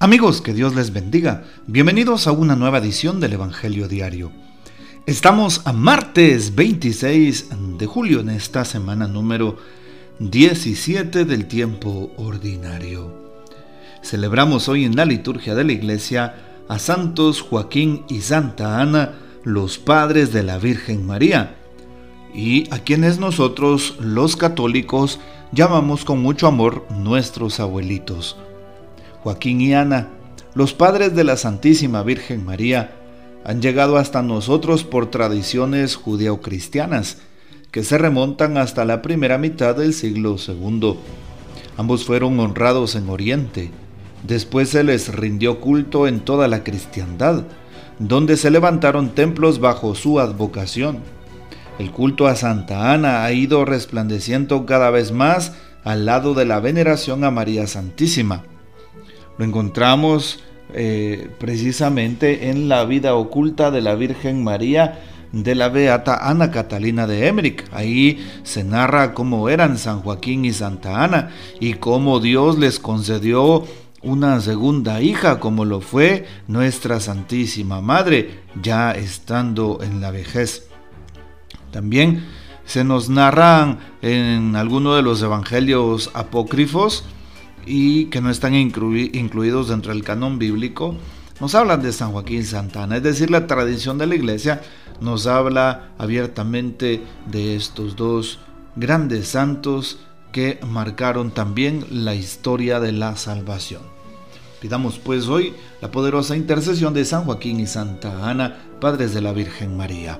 Amigos, que Dios les bendiga. Bienvenidos a una nueva edición del Evangelio Diario. Estamos a martes 26 de julio en esta semana número 17 del tiempo ordinario. Celebramos hoy en la liturgia de la iglesia a Santos Joaquín y Santa Ana, los padres de la Virgen María, y a quienes nosotros, los católicos, llamamos con mucho amor nuestros abuelitos. Joaquín y Ana, los padres de la Santísima Virgen María, han llegado hasta nosotros por tradiciones judeocristianas que se remontan hasta la primera mitad del siglo II. Ambos fueron honrados en Oriente. Después se les rindió culto en toda la cristiandad, donde se levantaron templos bajo su advocación. El culto a Santa Ana ha ido resplandeciendo cada vez más al lado de la veneración a María Santísima. Lo encontramos eh, precisamente en la vida oculta de la Virgen María de la Beata Ana Catalina de Emmerich. Ahí se narra cómo eran San Joaquín y Santa Ana y cómo Dios les concedió una segunda hija como lo fue nuestra Santísima Madre, ya estando en la vejez. También se nos narran en alguno de los evangelios apócrifos y que no están incluidos dentro del canon bíblico, nos hablan de San Joaquín Santana, es decir, la tradición de la iglesia nos habla abiertamente de estos dos grandes santos que marcaron también la historia de la salvación. Pidamos pues hoy la poderosa intercesión de San Joaquín y Santa Ana, padres de la Virgen María.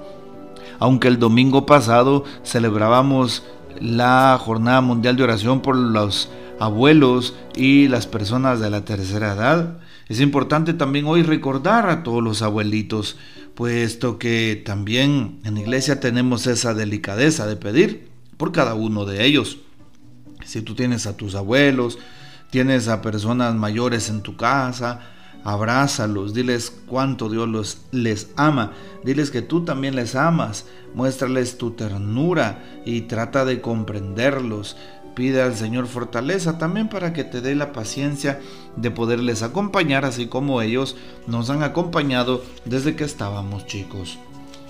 Aunque el domingo pasado celebrábamos la Jornada Mundial de Oración por los abuelos y las personas de la tercera edad. Es importante también hoy recordar a todos los abuelitos, puesto que también en iglesia tenemos esa delicadeza de pedir por cada uno de ellos. Si tú tienes a tus abuelos, tienes a personas mayores en tu casa, abrázalos, diles cuánto Dios los, les ama, diles que tú también les amas, muéstrales tu ternura y trata de comprenderlos. Pide al Señor fortaleza también para que te dé la paciencia de poderles acompañar, así como ellos nos han acompañado desde que estábamos chicos.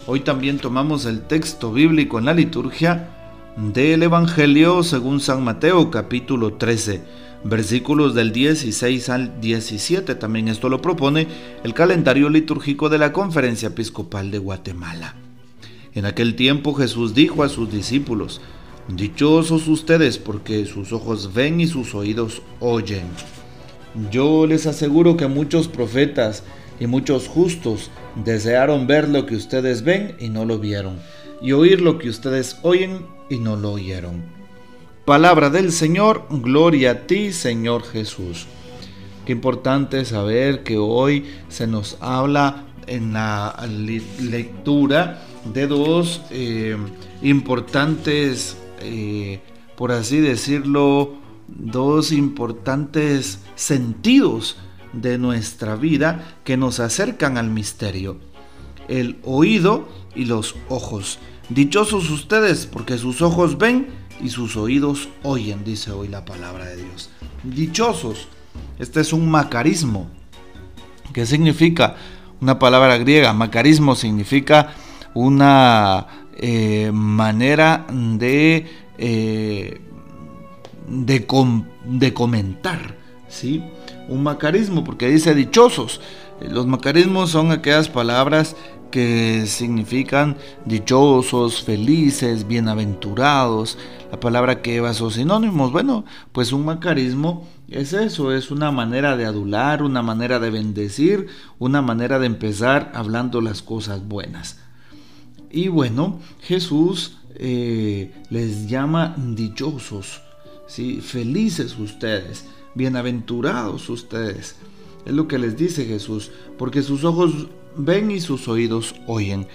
Hoy también tomamos el texto bíblico en la liturgia del Evangelio según San Mateo capítulo 13, versículos del 16 al 17. También esto lo propone el calendario litúrgico de la Conferencia Episcopal de Guatemala. En aquel tiempo Jesús dijo a sus discípulos, Dichosos ustedes porque sus ojos ven y sus oídos oyen. Yo les aseguro que muchos profetas y muchos justos desearon ver lo que ustedes ven y no lo vieron, y oír lo que ustedes oyen y no lo oyeron. Palabra del Señor, gloria a ti Señor Jesús. Qué importante saber que hoy se nos habla en la lectura de dos eh, importantes eh, por así decirlo, dos importantes sentidos de nuestra vida que nos acercan al misterio. El oído y los ojos. Dichosos ustedes porque sus ojos ven y sus oídos oyen, dice hoy la palabra de Dios. Dichosos. Este es un macarismo. ¿Qué significa? Una palabra griega. Macarismo significa una eh, manera de, eh, de, comentar, ¿sí? Un macarismo, porque dice dichosos. Los macarismos son aquellas palabras que significan dichosos, felices, bienaventurados, la palabra que lleva esos sinónimos. Bueno, pues un macarismo es eso, es una manera de adular, una manera de bendecir, una manera de empezar hablando las cosas buenas. Y bueno, Jesús eh, les llama dichosos, ¿sí? felices ustedes, bienaventurados ustedes. Es lo que les dice Jesús, porque sus ojos ven y sus oídos oyen.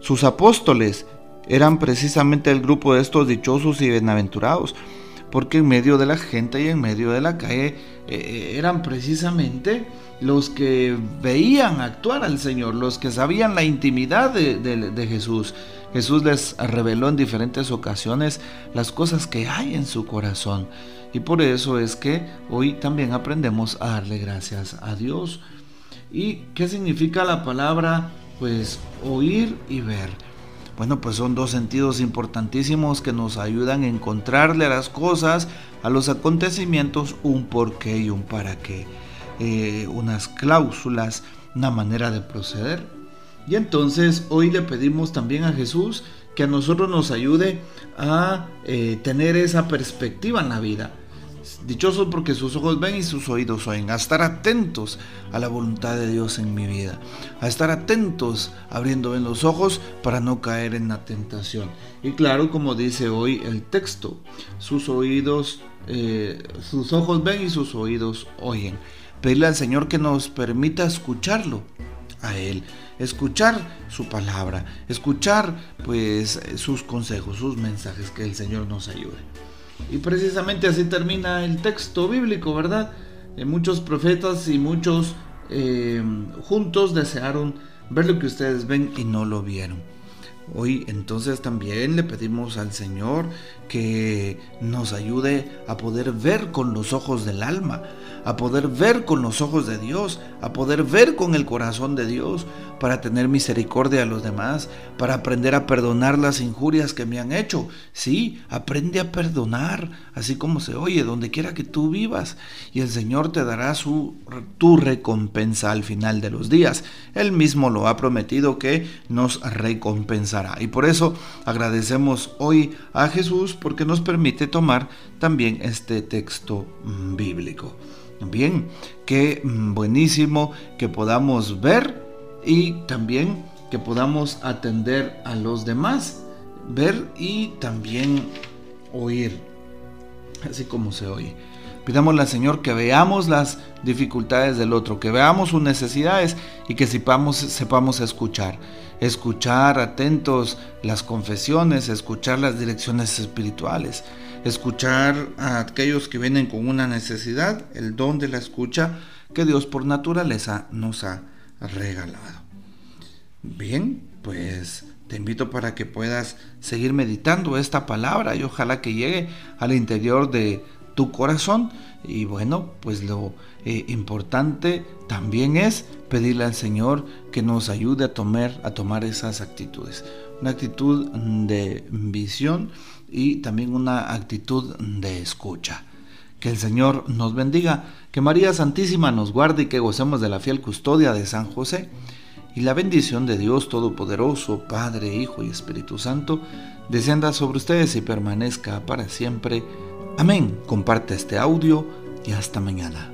Sus apóstoles eran precisamente el grupo de estos dichosos y bienaventurados, porque en medio de la gente y en medio de la calle eh, eran precisamente los que veían actuar al Señor, los que sabían la intimidad de, Jesús. Jesús les reveló en diferentes ocasiones las cosas que hay en su corazón. Y por eso es que hoy también aprendemos a darle gracias a Dios. ¿Y qué significa la palabra? Pues oír y ver. Bueno, pues son dos sentidos importantísimos que nos ayudan a encontrarle a las cosas, a los acontecimientos, un porqué y un para qué. Eh, unas cláusulas, una manera de proceder. Y entonces hoy le pedimos también a Jesús que a nosotros nos ayude a eh, tener esa perspectiva en la vida Dichosos porque sus ojos ven y sus oídos oyen. A estar atentos a la voluntad de Dios en mi vida. A estar atentos abriendo bien los ojos para no caer en la tentación. Y claro, como dice hoy el texto, sus oídos, eh, sus ojos ven y sus oídos oyen. Pedirle al Señor que nos permita escucharlo a Él, escuchar su palabra, escuchar pues sus consejos, sus mensajes, que el Señor nos ayude. Y precisamente así termina el texto bíblico, ¿verdad? Eh, muchos profetas y muchos eh, juntos desearon ver lo que ustedes ven y no lo vieron. Hoy entonces también le pedimos al Señor que nos ayude a poder ver con los ojos del alma, a poder ver con los ojos de Dios, a poder ver con el corazón de Dios, para tener misericordia a los demás, para aprender a perdonar las injurias que me han hecho. Sí, aprende a perdonar, así como se oye, donde quiera que tú vivas, y el Señor te dará su, tu recompensa al final de los días. Él mismo lo ha prometido que nos recompensará. Y por eso agradecemos hoy a Jesús porque nos permite tomar también este texto mm, bíblico. Bien, qué mm, buenísimo que podamos ver y también que podamos atender a los demás, ver y también oír, así como se oye. Pidámosle al Señor que veamos las dificultades del otro, que veamos sus necesidades y que sepamos, sepamos escuchar. Escuchar atentos las confesiones, escuchar las direcciones espirituales, escuchar a aquellos que vienen con una necesidad, el don de la escucha que Dios por naturaleza nos ha regalado. Bien, pues te invito para que puedas seguir meditando esta palabra y ojalá que llegue al interior de tu corazón. Y bueno, pues lo eh, importante también es pedirle al Señor que nos ayude a tomar, a tomar esas actitudes. Una actitud de visión y también una actitud de escucha. Que el Señor nos bendiga, que María Santísima nos guarde y que gocemos de la fiel custodia de San José. Y la bendición de Dios Todopoderoso, Padre, Hijo y Espíritu Santo, descienda sobre ustedes y permanezca para siempre. Amén. Comparte este audio y hasta mañana.